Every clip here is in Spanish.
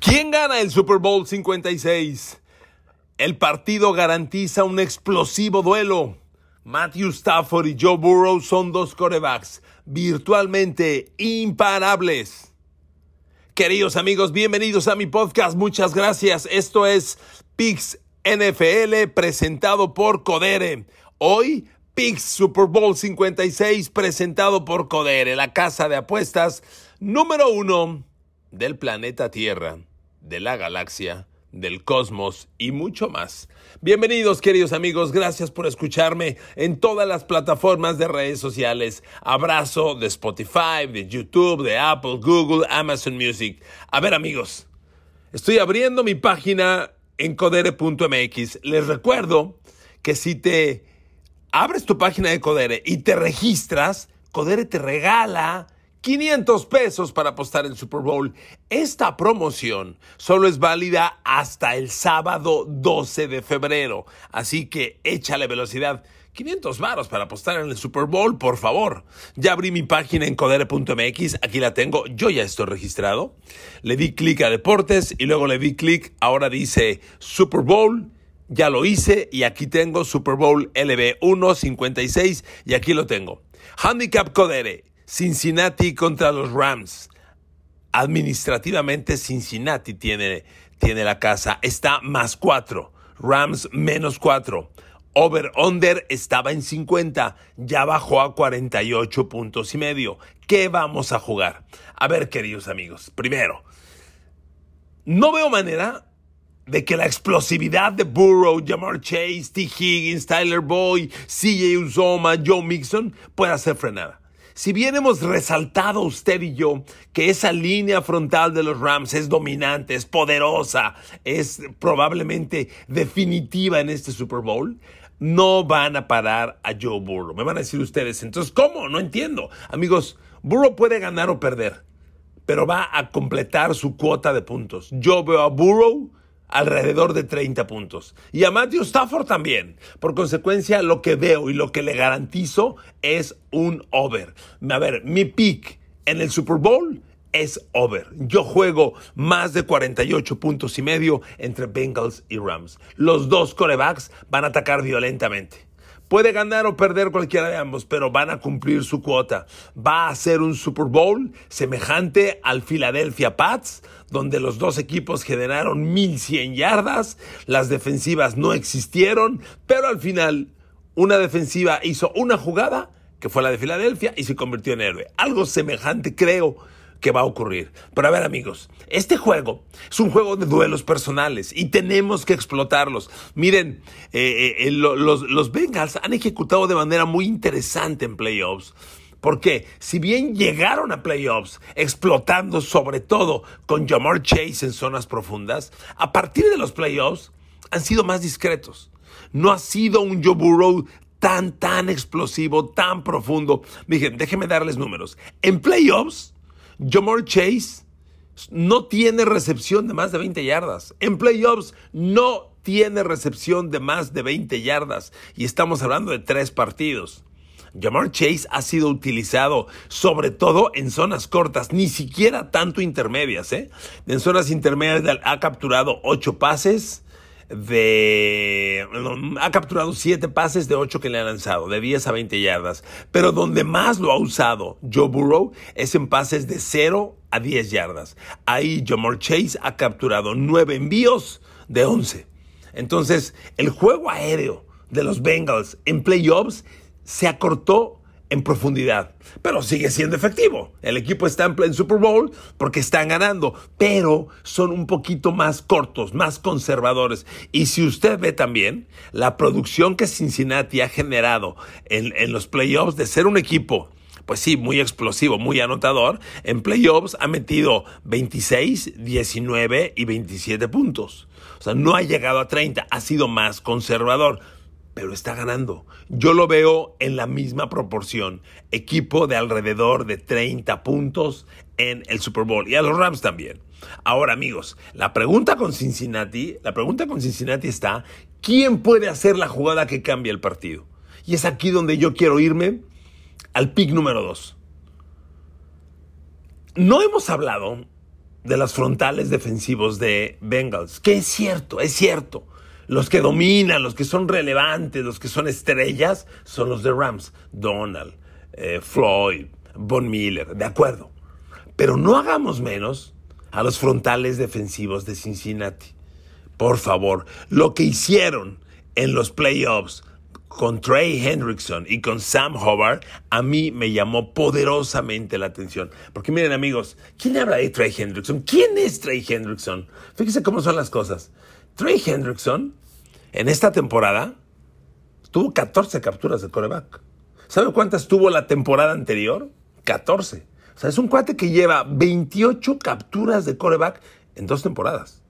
¿Quién gana el Super Bowl 56? El partido garantiza un explosivo duelo. Matthew Stafford y Joe Burrow son dos corebacks virtualmente imparables. Queridos amigos, bienvenidos a mi podcast. Muchas gracias. Esto es Pix NFL presentado por Codere. Hoy, Pix Super Bowl 56 presentado por Codere, la casa de apuestas número uno del planeta Tierra de la galaxia, del cosmos y mucho más. Bienvenidos queridos amigos, gracias por escucharme en todas las plataformas de redes sociales. Abrazo de Spotify, de YouTube, de Apple, Google, Amazon Music. A ver amigos, estoy abriendo mi página en codere.mx. Les recuerdo que si te abres tu página de Codere y te registras, Codere te regala 500 pesos para apostar en Super Bowl. Esta promoción solo es válida hasta el sábado 12 de febrero. Así que échale velocidad. 500 varos para apostar en el Super Bowl, por favor. Ya abrí mi página en codere.mx, aquí la tengo, yo ya estoy registrado. Le di clic a deportes y luego le di clic, ahora dice Super Bowl, ya lo hice y aquí tengo Super Bowl LB 156 y aquí lo tengo. Handicap Codere, Cincinnati contra los Rams. Administrativamente Cincinnati tiene, tiene la casa. Está más 4. Rams menos 4. Over-under estaba en 50, ya bajó a 48 puntos y medio. ¿Qué vamos a jugar? A ver, queridos amigos, primero, no veo manera de que la explosividad de Burrow, Jamar Chase, T. Higgins, Tyler Boyd, CJ Uzoma, Joe Mixon pueda ser frenada. Si bien hemos resaltado usted y yo que esa línea frontal de los Rams es dominante, es poderosa, es probablemente definitiva en este Super Bowl, no van a parar a Joe Burrow. Me van a decir ustedes, entonces, ¿cómo? No entiendo. Amigos, Burrow puede ganar o perder, pero va a completar su cuota de puntos. Yo veo a Burrow alrededor de 30 puntos. Y a Matthew Stafford también. Por consecuencia, lo que veo y lo que le garantizo es un over. A ver, mi pick en el Super Bowl es over. Yo juego más de 48 puntos y medio entre Bengals y Rams. Los dos corebacks van a atacar violentamente. Puede ganar o perder cualquiera de ambos, pero van a cumplir su cuota. Va a ser un Super Bowl semejante al Philadelphia Pats, donde los dos equipos generaron 1100 yardas, las defensivas no existieron, pero al final una defensiva hizo una jugada, que fue la de Filadelfia, y se convirtió en héroe. Algo semejante creo que va a ocurrir. Pero a ver amigos, este juego es un juego de duelos personales y tenemos que explotarlos. Miren, eh, eh, los, los Bengals han ejecutado de manera muy interesante en playoffs. Porque si bien llegaron a playoffs explotando sobre todo con Jamar Chase en zonas profundas, a partir de los playoffs han sido más discretos. No ha sido un Joe Burrow tan, tan explosivo, tan profundo. Miren, déjenme darles números. En playoffs, Jamar Chase no tiene recepción de más de 20 yardas. En playoffs no tiene recepción de más de 20 yardas. Y estamos hablando de tres partidos. Jamar Chase ha sido utilizado sobre todo en zonas cortas, ni siquiera tanto intermedias. ¿eh? En zonas intermedias ha capturado 8 pases, de... Ha capturado 7 pases de 8 que le han lanzado, de 10 a 20 yardas. Pero donde más lo ha usado Joe Burrow es en pases de 0 a 10 yardas. Ahí Jamar Chase ha capturado 9 envíos de 11. Entonces, el juego aéreo de los Bengals en playoffs se acortó en profundidad, pero sigue siendo efectivo. El equipo está en pleno Super Bowl porque están ganando, pero son un poquito más cortos, más conservadores. Y si usted ve también la producción que Cincinnati ha generado en, en los playoffs de ser un equipo pues sí, muy explosivo, muy anotador. En playoffs ha metido 26, 19 y 27 puntos. O sea, no ha llegado a 30, ha sido más conservador pero está ganando. Yo lo veo en la misma proporción. Equipo de alrededor de 30 puntos en el Super Bowl. Y a los Rams también. Ahora, amigos, la pregunta con Cincinnati, la pregunta con Cincinnati está, ¿quién puede hacer la jugada que cambia el partido? Y es aquí donde yo quiero irme al pick número 2. No hemos hablado de los frontales defensivos de Bengals, que es cierto, es cierto. Los que dominan, los que son relevantes, los que son estrellas, son los de Rams. Donald, eh, Floyd, Von Miller, de acuerdo. Pero no hagamos menos a los frontales defensivos de Cincinnati. Por favor, lo que hicieron en los playoffs con Trey Hendrickson y con Sam Hobart, a mí me llamó poderosamente la atención. Porque miren amigos, ¿quién habla de Trey Hendrickson? ¿Quién es Trey Hendrickson? Fíjense cómo son las cosas. Trey Hendrickson, en esta temporada, tuvo 14 capturas de coreback. ¿Sabe cuántas tuvo la temporada anterior? 14. O sea, es un cuate que lleva 28 capturas de coreback en dos temporadas.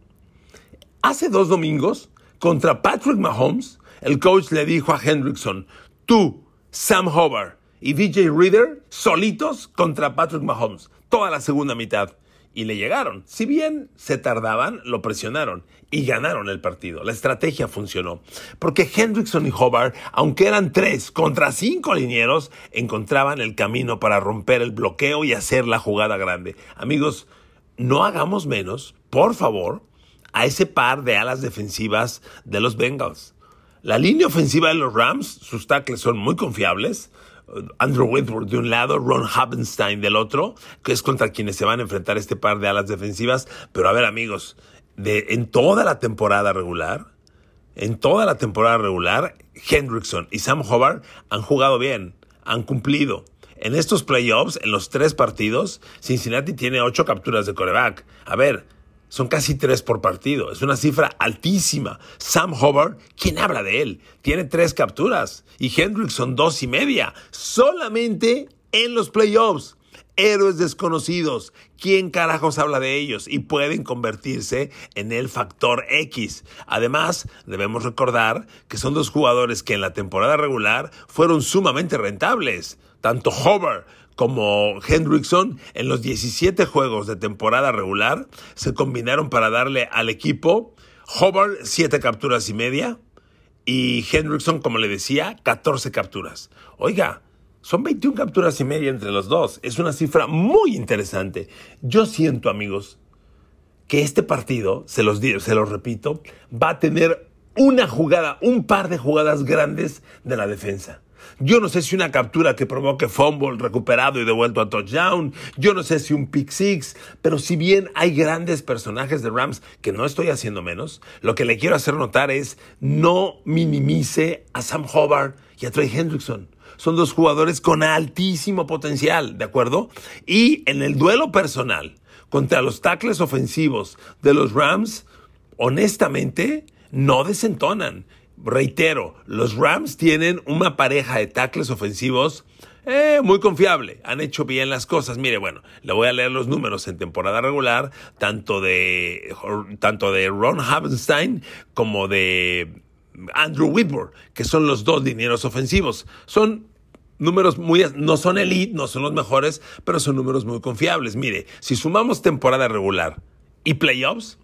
Hace dos domingos, contra Patrick Mahomes, el coach le dijo a Hendrickson, tú, Sam Hobart y DJ Reader solitos contra Patrick Mahomes, toda la segunda mitad. Y le llegaron. Si bien se tardaban, lo presionaron y ganaron el partido. La estrategia funcionó. Porque Hendrickson y Hobart, aunque eran tres contra cinco linieros, encontraban el camino para romper el bloqueo y hacer la jugada grande. Amigos, no hagamos menos, por favor, a ese par de alas defensivas de los Bengals. La línea ofensiva de los Rams, sus tackles son muy confiables. Andrew Whitworth de un lado, Ron Habenstein del otro, que es contra quienes se van a enfrentar este par de alas defensivas. Pero a ver, amigos, de, en toda la temporada regular, en toda la temporada regular, Hendrickson y Sam Hobart han jugado bien, han cumplido. En estos playoffs, en los tres partidos, Cincinnati tiene ocho capturas de coreback. A ver, son casi tres por partido. Es una cifra altísima. Sam Hobart, ¿quién habla de él? Tiene tres capturas. Y Hendrickson dos y media. Solamente en los playoffs. Héroes desconocidos. ¿Quién carajos habla de ellos? Y pueden convertirse en el factor X. Además, debemos recordar que son dos jugadores que en la temporada regular fueron sumamente rentables. Tanto Hobart como Hendrickson en los 17 juegos de temporada regular se combinaron para darle al equipo Hobart 7 capturas y media y Hendrickson, como le decía, 14 capturas. Oiga, son 21 capturas y media entre los dos. Es una cifra muy interesante. Yo siento, amigos, que este partido, se los, se los repito, va a tener una jugada, un par de jugadas grandes de la defensa. Yo no sé si una captura que provoque fumble recuperado y devuelto a touchdown. Yo no sé si un pick six. Pero si bien hay grandes personajes de Rams que no estoy haciendo menos, lo que le quiero hacer notar es no minimice a Sam Hobart y a Trey Hendrickson. Son dos jugadores con altísimo potencial, ¿de acuerdo? Y en el duelo personal contra los tackles ofensivos de los Rams, honestamente, no desentonan. Reitero, los Rams tienen una pareja de tackles ofensivos eh, muy confiable. Han hecho bien las cosas. Mire, bueno, le voy a leer los números en temporada regular, tanto de, tanto de Ron Habenstein como de Andrew Whitworth, que son los dos dineros ofensivos. Son números muy, no son elite, no son los mejores, pero son números muy confiables. Mire, si sumamos temporada regular y playoffs,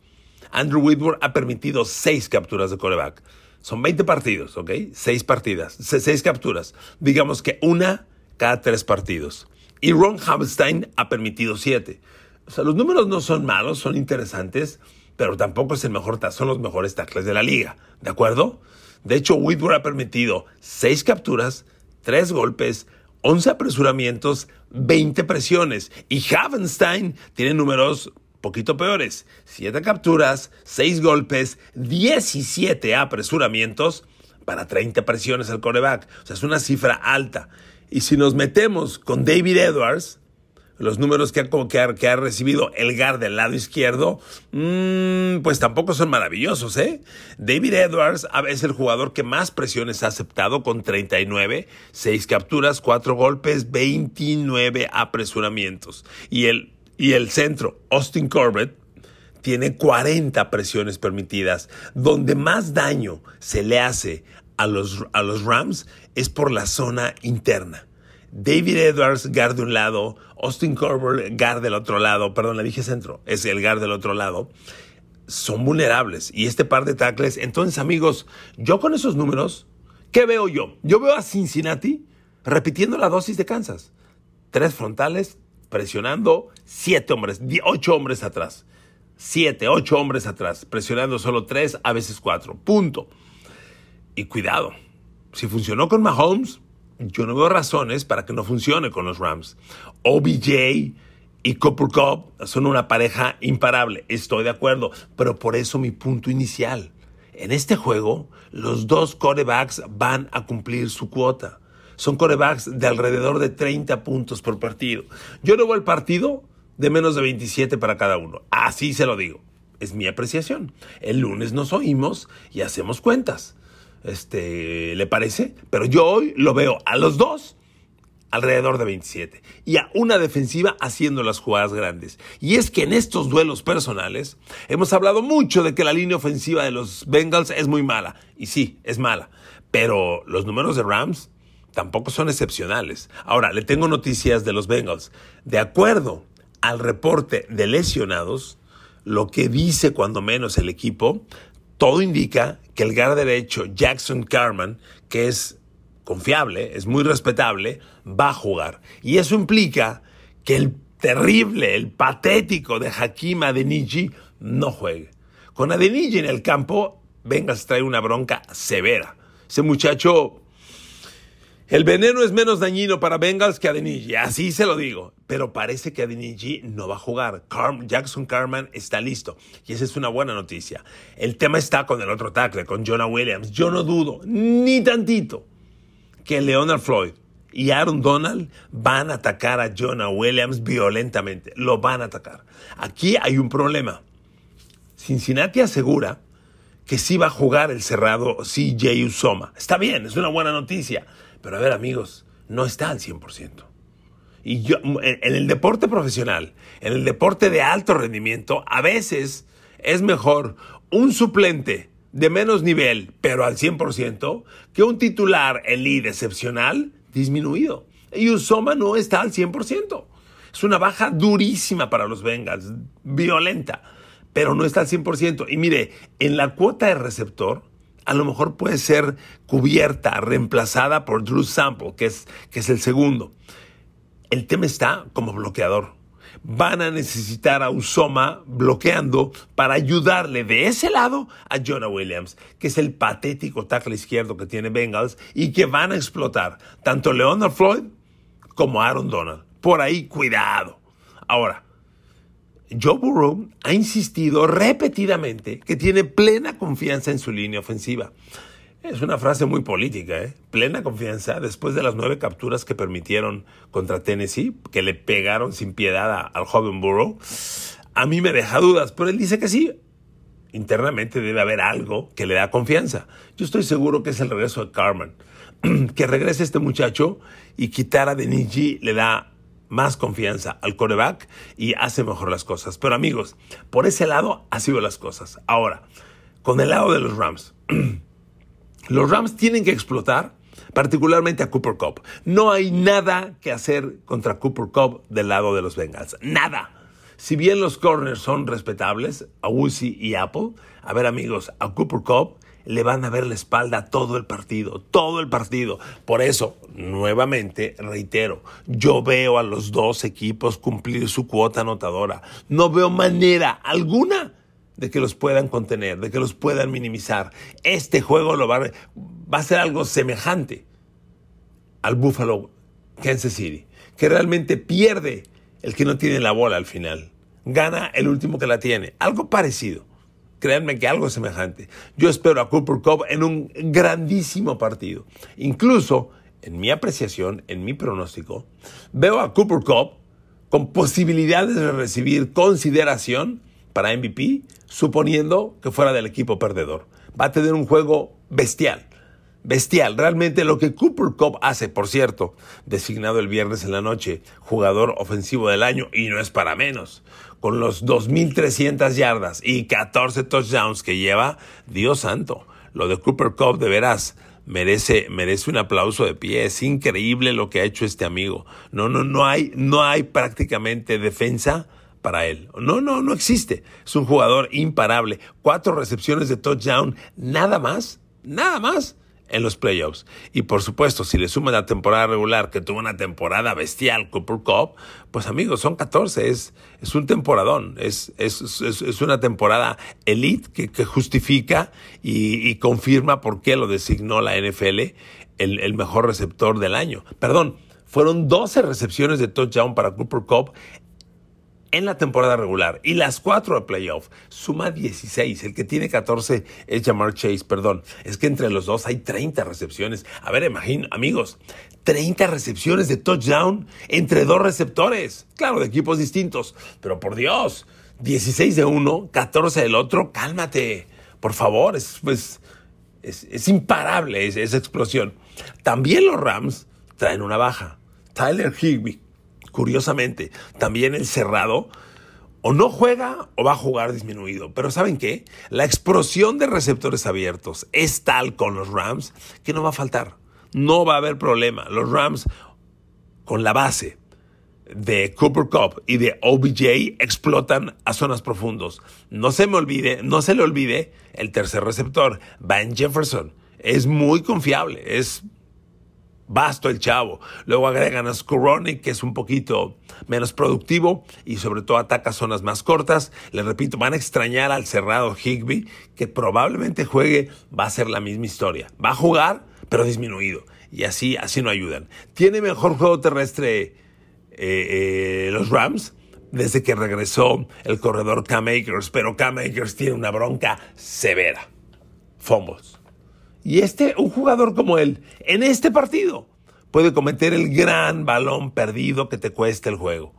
Andrew Whitworth ha permitido seis capturas de coreback. Son 20 partidos, ¿ok? Seis partidas, seis capturas. Digamos que una cada tres partidos. Y Ron Hamstein ha permitido siete. O sea, los números no son malos, son interesantes, pero tampoco es el mejor, son los mejores tackles de la liga, ¿de acuerdo? De hecho, Whitworth ha permitido seis capturas, tres golpes, 11 apresuramientos, 20 presiones. Y Havenstein tiene números poquito peores. 7 capturas, 6 golpes, 17 apresuramientos para 30 presiones al coreback. O sea, es una cifra alta. Y si nos metemos con David Edwards, los números que ha, que ha, recibido el guard del lado izquierdo, mmm, pues tampoco son maravillosos, ¿eh? David Edwards es el jugador que más presiones ha aceptado con 39, 6 capturas, 4 golpes, 29 apresuramientos. Y el y el centro, Austin Corbett, tiene 40 presiones permitidas. Donde más daño se le hace a los, a los Rams es por la zona interna. David Edwards, guard de un lado, Austin Corbett, guard del otro lado, perdón, le dije centro, es el guard del otro lado, son vulnerables. Y este par de tackles, entonces amigos, yo con esos números, ¿qué veo yo? Yo veo a Cincinnati repitiendo la dosis de Kansas. Tres frontales, presionando siete hombres, ocho hombres atrás. Siete, ocho hombres atrás, presionando solo tres, a veces cuatro. Punto. Y cuidado, si funcionó con Mahomes, yo no veo razones para que no funcione con los Rams. OBJ y Cooper Cup son una pareja imparable, estoy de acuerdo, pero por eso mi punto inicial. En este juego, los dos corebacks van a cumplir su cuota. Son corebacks de alrededor de 30 puntos por partido. Yo no veo el partido de menos de 27 para cada uno. Así se lo digo. Es mi apreciación. El lunes nos oímos y hacemos cuentas. Este, ¿le parece? Pero yo hoy lo veo a los dos alrededor de 27 y a una defensiva haciendo las jugadas grandes. Y es que en estos duelos personales hemos hablado mucho de que la línea ofensiva de los Bengals es muy mala. Y sí, es mala. Pero los números de Rams tampoco son excepcionales. Ahora, le tengo noticias de los Bengals. De acuerdo al reporte de lesionados, lo que dice cuando menos el equipo, todo indica que el gar derecho Jackson Carman, que es confiable, es muy respetable, va a jugar. Y eso implica que el terrible, el patético de Hakim Adeniji no juegue. Con Adeniji en el campo, Vengas trae una bronca severa. Ese muchacho el veneno es menos dañino para Bengals que Adeniji, así se lo digo. Pero parece que Adeniji no va a jugar. Jackson Carman está listo. Y esa es una buena noticia. El tema está con el otro tackle, con Jonah Williams. Yo no dudo, ni tantito, que Leonard Floyd y Aaron Donald van a atacar a Jonah Williams violentamente. Lo van a atacar. Aquí hay un problema. Cincinnati asegura que sí va a jugar el cerrado CJ Usoma. Está bien, es una buena noticia. Pero a ver, amigos, no está al 100%. Y yo, en el deporte profesional, en el deporte de alto rendimiento, a veces es mejor un suplente de menos nivel, pero al 100%, que un titular elite excepcional disminuido. Y Usoma no está al 100%. Es una baja durísima para los Bengals, violenta, pero no está al 100%. Y mire, en la cuota de receptor, a lo mejor puede ser cubierta, reemplazada por Drew Sample, que es, que es el segundo. El tema está como bloqueador. Van a necesitar a Usoma bloqueando para ayudarle de ese lado a Jonah Williams, que es el patético tackle izquierdo que tiene Bengals y que van a explotar tanto Leonard Floyd como Aaron Donald. Por ahí, cuidado. Ahora, Joe Burrow ha insistido repetidamente que tiene plena confianza en su línea ofensiva. Es una frase muy política, ¿eh? Plena confianza después de las nueve capturas que permitieron contra Tennessee, que le pegaron sin piedad al joven Burrow. A mí me deja dudas, pero él dice que sí. Internamente debe haber algo que le da confianza. Yo estoy seguro que es el regreso de Carmen. que regrese este muchacho y quitar a Deniji le da más confianza al coreback y hace mejor las cosas. Pero amigos, por ese lado ha sido las cosas. Ahora, con el lado de los Rams. los Rams tienen que explotar particularmente a Cooper Cup. No hay nada que hacer contra Cooper Cup del lado de los Bengals. Nada. Si bien los corners son respetables, a Wussy y Apple, a ver amigos, a Cooper Cup le van a ver la espalda todo el partido, todo el partido. Por eso, nuevamente, reitero, yo veo a los dos equipos cumplir su cuota anotadora. No veo manera alguna de que los puedan contener, de que los puedan minimizar. Este juego lo va, a, va a ser algo semejante al Buffalo Kansas City, que realmente pierde el que no tiene la bola al final. Gana el último que la tiene. Algo parecido. Créanme que algo semejante. Yo espero a Cooper Cup en un grandísimo partido. Incluso, en mi apreciación, en mi pronóstico, veo a Cooper Cup con posibilidades de recibir consideración para MVP, suponiendo que fuera del equipo perdedor. Va a tener un juego bestial bestial. Realmente lo que Cooper Cup hace, por cierto, designado el viernes en la noche, jugador ofensivo del año, y no es para menos, con los 2.300 yardas y 14 touchdowns que lleva, Dios santo, lo de Cooper Cup de veras merece, merece un aplauso de pie. Es increíble lo que ha hecho este amigo. No, no, no hay, no hay prácticamente defensa para él. No, no, no existe. Es un jugador imparable. Cuatro recepciones de touchdown, nada más, nada más en los playoffs. Y por supuesto, si le suman la temporada regular, que tuvo una temporada bestial, Cooper Cup, pues amigos, son 14, es, es un temporadón, es, es, es, una temporada elite que, justifica y, confirma por qué lo designó la NFL el mejor receptor del año. Perdón, fueron 12 recepciones de touchdown para Cooper Cup en la temporada regular y las cuatro de playoff. Suma 16. El que tiene 14 es Jamar Chase, perdón. Es que entre los dos hay 30 recepciones. A ver, imagino, amigos, 30 recepciones de touchdown entre dos receptores. Claro, de equipos distintos. Pero por Dios, 16 de uno, 14 del otro. Cálmate. Por favor, es, pues, es, imparable esa explosión. También los Rams traen una baja. Tyler Higbee curiosamente, también el cerrado, o no juega o va a jugar disminuido. Pero ¿saben qué? La explosión de receptores abiertos es tal con los Rams que no va a faltar. No va a haber problema. Los Rams, con la base de Cooper Cup y de OBJ, explotan a zonas profundos. No se me olvide, no se le olvide el tercer receptor, Van Jefferson. Es muy confiable, es Basto el chavo. Luego agregan a Skoronic, que es un poquito menos productivo y sobre todo ataca zonas más cortas. Les repito, van a extrañar al cerrado Higby, que probablemente juegue, va a ser la misma historia. Va a jugar, pero disminuido. Y así, así no ayudan. Tiene mejor juego terrestre eh, eh, los Rams desde que regresó el corredor Cam Akers, pero Cam Akers tiene una bronca severa. Fumbles. Y este, un jugador como él, en este partido, puede cometer el gran balón perdido que te cuesta el juego.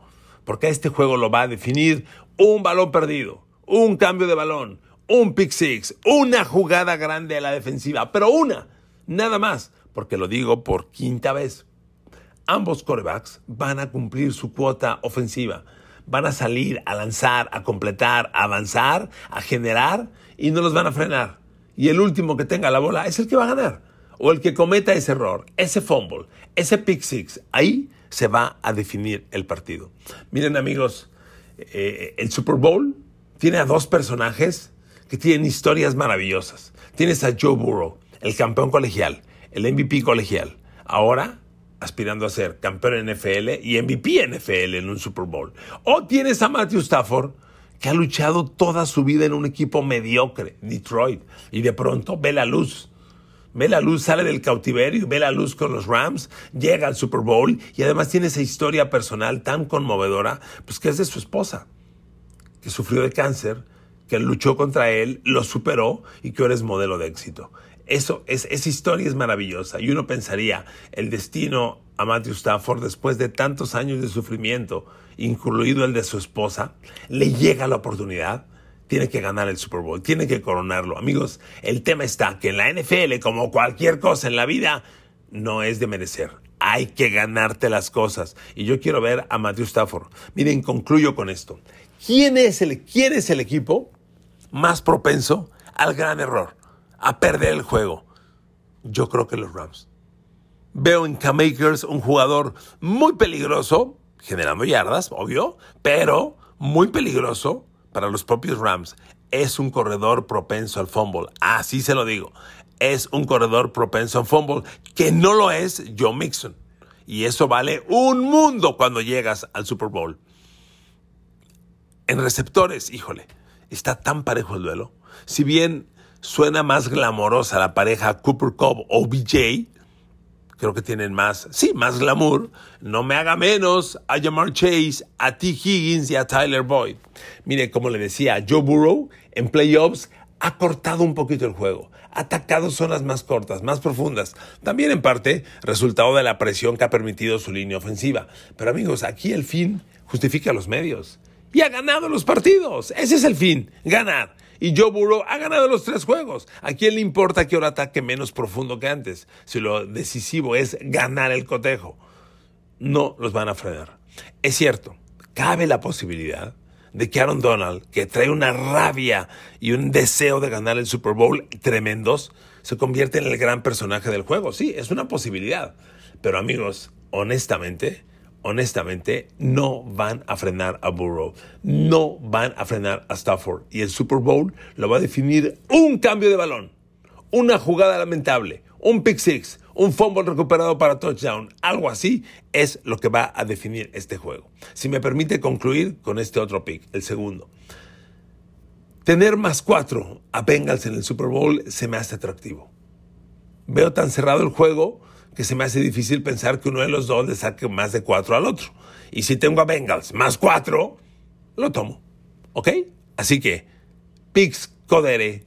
Porque este juego lo va a definir un balón perdido, un cambio de balón, un pick six, una jugada grande a la defensiva, pero una, nada más, porque lo digo por quinta vez. Ambos corebacks van a cumplir su cuota ofensiva. Van a salir a lanzar, a completar, a avanzar, a generar y no los van a frenar y el último que tenga la bola es el que va a ganar. O el que cometa ese error, ese fumble, ese pick six. Ahí se va a definir el partido. Miren amigos, eh, el Super Bowl tiene a dos personajes que tienen historias maravillosas. Tienes a Joe Burrow, el campeón colegial, el MVP colegial. Ahora aspirando a ser campeón NFL y MVP NFL en un Super Bowl. O tienes a Matthew Stafford, que ha luchado toda su vida en un equipo mediocre, Detroit, y de pronto ve la luz. Ve la luz, sale del cautiverio, ve la luz con los Rams, llega al Super Bowl y además tiene esa historia personal tan conmovedora, pues que es de su esposa, que sufrió de cáncer, que luchó contra él, lo superó y que ahora es modelo de éxito. Eso, es, esa historia es maravillosa y uno pensaría, el destino a Matthew Stafford después de tantos años de sufrimiento, incluido el de su esposa, le llega la oportunidad, tiene que ganar el Super Bowl, tiene que coronarlo. Amigos, el tema está que en la NFL, como cualquier cosa en la vida, no es de merecer. Hay que ganarte las cosas. Y yo quiero ver a Matthew Stafford. Miren, concluyo con esto. ¿Quién es el, quién es el equipo más propenso al gran error? a perder el juego? Yo creo que los Rams. Veo en K-Makers un jugador muy peligroso, generando yardas, obvio, pero muy peligroso para los propios Rams. Es un corredor propenso al fumble. Así se lo digo. Es un corredor propenso al fumble, que no lo es Joe Mixon. Y eso vale un mundo cuando llegas al Super Bowl. En receptores, híjole, está tan parejo el duelo. Si bien suena más glamorosa la pareja Cooper Cobb o BJ. Creo que tienen más, sí, más glamour. No me haga menos a Jamar Chase, a T. Higgins y a Tyler Boyd. Mire, como le decía, Joe Burrow en playoffs ha cortado un poquito el juego, ha atacado zonas más cortas, más profundas. También en parte resultado de la presión que ha permitido su línea ofensiva. Pero amigos, aquí el fin justifica los medios. Y ha ganado los partidos. Ese es el fin, ganar. Y Joe Burrow ha ganado los tres juegos. ¿A quién le importa que ahora ataque menos profundo que antes? Si lo decisivo es ganar el cotejo. No los van a frenar. Es cierto, cabe la posibilidad de que Aaron Donald, que trae una rabia y un deseo de ganar el Super Bowl tremendos, se convierte en el gran personaje del juego. Sí, es una posibilidad. Pero amigos, honestamente, honestamente, no van a frenar a Burrow. No van a frenar a Stafford. Y el Super Bowl lo va a definir un cambio de balón, una jugada lamentable, un pick six, un fumble recuperado para touchdown, algo así es lo que va a definir este juego. Si me permite concluir con este otro pick, el segundo. Tener más cuatro a Bengals en el Super Bowl se me hace atractivo. Veo tan cerrado el juego que se me hace difícil pensar que uno de los dos le saque más de cuatro al otro. Y si tengo a Bengals más cuatro, lo tomo. ¿Ok? Así que, picks Codere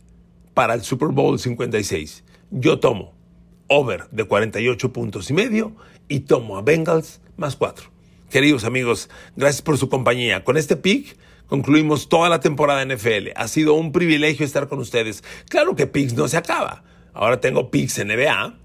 para el Super Bowl 56. Yo tomo over de 48 puntos y medio y tomo a Bengals más 4. Queridos amigos, gracias por su compañía. Con este pick concluimos toda la temporada NFL. Ha sido un privilegio estar con ustedes. Claro que picks no se acaba. Ahora tengo picks NBA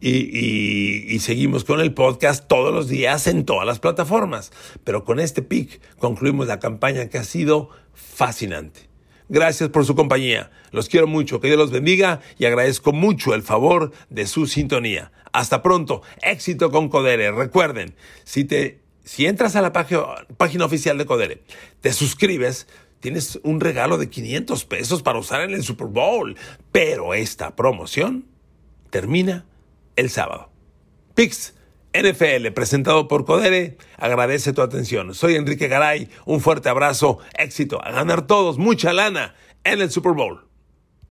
y, y, seguimos con el podcast todos los días en todas las plataformas. Pero con este pick concluimos la campaña que ha sido fascinante. Gracias por su compañía. Los quiero mucho. Que Dios los bendiga y agradezco mucho el favor de su sintonía. Hasta pronto. Éxito con Codere. Recuerden, si te si entras a la página oficial de Codere, te suscribes, tienes un regalo de 500 pesos para usar en el Super Bowl. Pero esta promoción termina el sábado. Pix NFL, presentado por Codere, agradece tu atención. Soy Enrique Garay, un fuerte abrazo, éxito, a ganar todos, mucha lana en el Super Bowl.